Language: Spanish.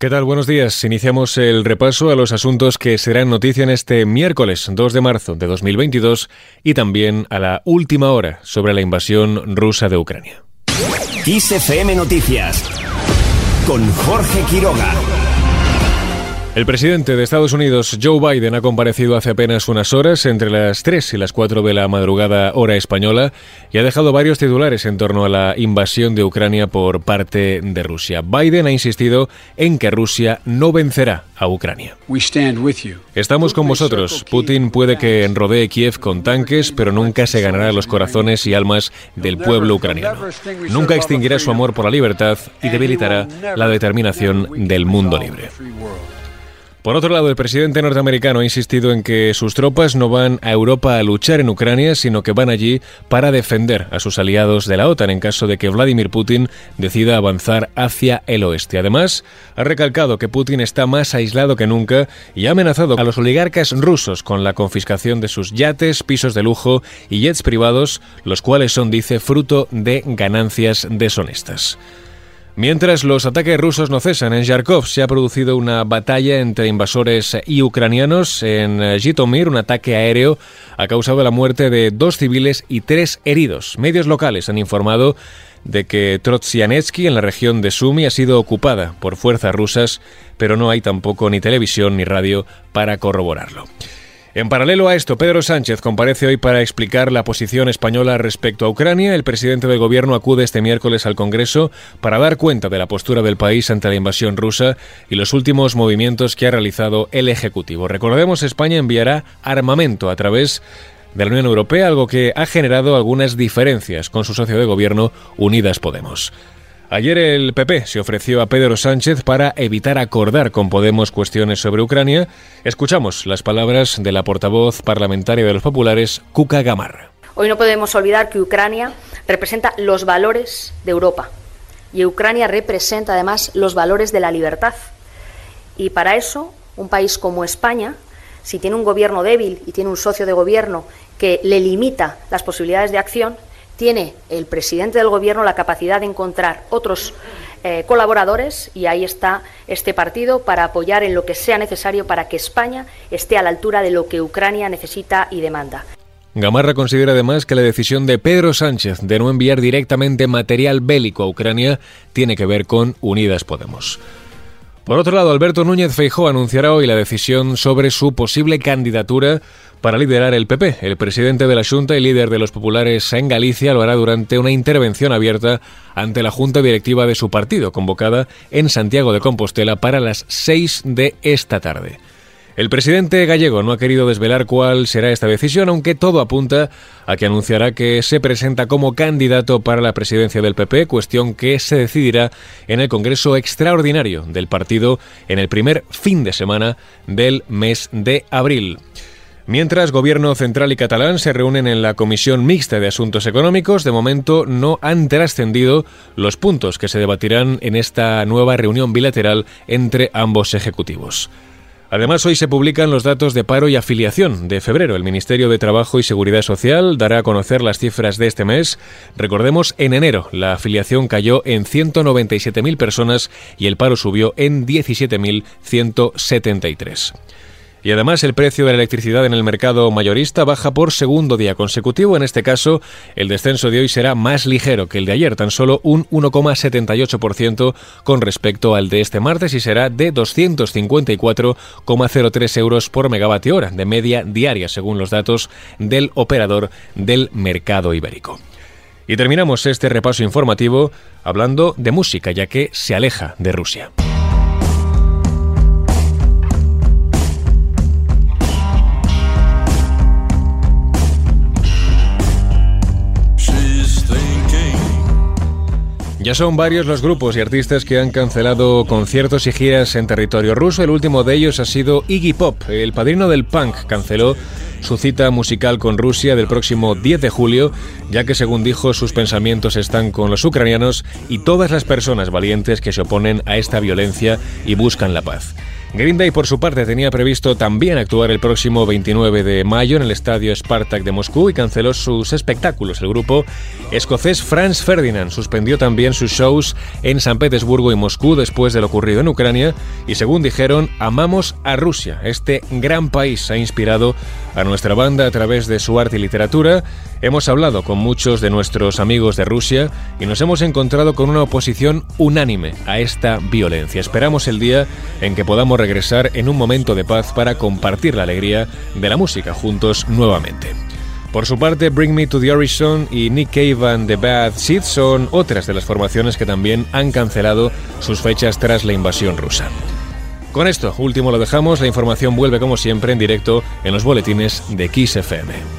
¿Qué tal? Buenos días. Iniciamos el repaso a los asuntos que serán noticia en este miércoles 2 de marzo de 2022 y también a la última hora sobre la invasión rusa de Ucrania. Noticias con Jorge Quiroga. El presidente de Estados Unidos, Joe Biden, ha comparecido hace apenas unas horas, entre las 3 y las 4 de la madrugada hora española, y ha dejado varios titulares en torno a la invasión de Ucrania por parte de Rusia. Biden ha insistido en que Rusia no vencerá a Ucrania. Estamos con vosotros. Putin puede que enrodee Kiev con tanques, pero nunca se ganará los corazones y almas del pueblo ucraniano. Nunca extinguirá su amor por la libertad y debilitará la determinación del mundo libre. Por otro lado, el presidente norteamericano ha insistido en que sus tropas no van a Europa a luchar en Ucrania, sino que van allí para defender a sus aliados de la OTAN en caso de que Vladimir Putin decida avanzar hacia el oeste. Además, ha recalcado que Putin está más aislado que nunca y ha amenazado a los oligarcas rusos con la confiscación de sus yates, pisos de lujo y jets privados, los cuales son, dice, fruto de ganancias deshonestas. Mientras los ataques rusos no cesan, en Yarkov se ha producido una batalla entre invasores y ucranianos. En Jitomir, un ataque aéreo ha causado la muerte de dos civiles y tres heridos. Medios locales han informado de que Trotsianetsky, en la región de Sumy, ha sido ocupada por fuerzas rusas, pero no hay tampoco ni televisión ni radio para corroborarlo. En paralelo a esto, Pedro Sánchez comparece hoy para explicar la posición española respecto a Ucrania. El presidente del gobierno acude este miércoles al Congreso para dar cuenta de la postura del país ante la invasión rusa y los últimos movimientos que ha realizado el Ejecutivo. Recordemos, España enviará armamento a través de la Unión Europea, algo que ha generado algunas diferencias con su socio de gobierno, Unidas Podemos. Ayer el PP se ofreció a Pedro Sánchez para evitar acordar con Podemos cuestiones sobre Ucrania. Escuchamos las palabras de la portavoz parlamentaria de los populares, Cuca Gamarra. Hoy no podemos olvidar que Ucrania representa los valores de Europa y Ucrania representa además los valores de la libertad. Y para eso, un país como España, si tiene un gobierno débil y tiene un socio de gobierno que le limita las posibilidades de acción, tiene el presidente del Gobierno la capacidad de encontrar otros eh, colaboradores y ahí está este partido para apoyar en lo que sea necesario para que España esté a la altura de lo que Ucrania necesita y demanda. Gamarra considera además que la decisión de Pedro Sánchez de no enviar directamente material bélico a Ucrania tiene que ver con Unidas Podemos. Por otro lado, Alberto Núñez Feijó anunciará hoy la decisión sobre su posible candidatura para liderar el PP. El presidente de la Junta y líder de los populares en Galicia lo hará durante una intervención abierta ante la Junta Directiva de su partido, convocada en Santiago de Compostela para las 6 de esta tarde. El presidente gallego no ha querido desvelar cuál será esta decisión, aunque todo apunta a que anunciará que se presenta como candidato para la presidencia del PP, cuestión que se decidirá en el Congreso Extraordinario del partido en el primer fin de semana del mes de abril. Mientras Gobierno Central y Catalán se reúnen en la Comisión Mixta de Asuntos Económicos, de momento no han trascendido los puntos que se debatirán en esta nueva reunión bilateral entre ambos ejecutivos. Además, hoy se publican los datos de paro y afiliación de febrero. El Ministerio de Trabajo y Seguridad Social dará a conocer las cifras de este mes. Recordemos, en enero la afiliación cayó en 197.000 personas y el paro subió en 17.173. Y además el precio de la electricidad en el mercado mayorista baja por segundo día consecutivo. En este caso, el descenso de hoy será más ligero que el de ayer, tan solo un 1,78% con respecto al de este martes y será de 254,03 euros por megavatio hora de media diaria, según los datos del operador del mercado ibérico. Y terminamos este repaso informativo hablando de música, ya que se aleja de Rusia. Ya son varios los grupos y artistas que han cancelado conciertos y giras en territorio ruso. El último de ellos ha sido Iggy Pop, el padrino del punk, canceló su cita musical con Rusia del próximo 10 de julio, ya que según dijo sus pensamientos están con los ucranianos y todas las personas valientes que se oponen a esta violencia y buscan la paz. Green por su parte, tenía previsto también actuar el próximo 29 de mayo en el estadio Spartak de Moscú y canceló sus espectáculos. El grupo escocés Franz Ferdinand suspendió también sus shows en San Petersburgo y Moscú después de lo ocurrido en Ucrania y, según dijeron, amamos a Rusia. Este gran país ha inspirado a nuestra banda a través de su arte y literatura. Hemos hablado con muchos de nuestros amigos de Rusia y nos hemos encontrado con una oposición unánime a esta violencia. Esperamos el día en que podamos regresar en un momento de paz para compartir la alegría de la música juntos nuevamente. Por su parte, Bring Me to the Horizon y Nick Cave and the Bad Seeds son otras de las formaciones que también han cancelado sus fechas tras la invasión rusa. Con esto último lo dejamos, la información vuelve como siempre en directo en los boletines de Kiss FM.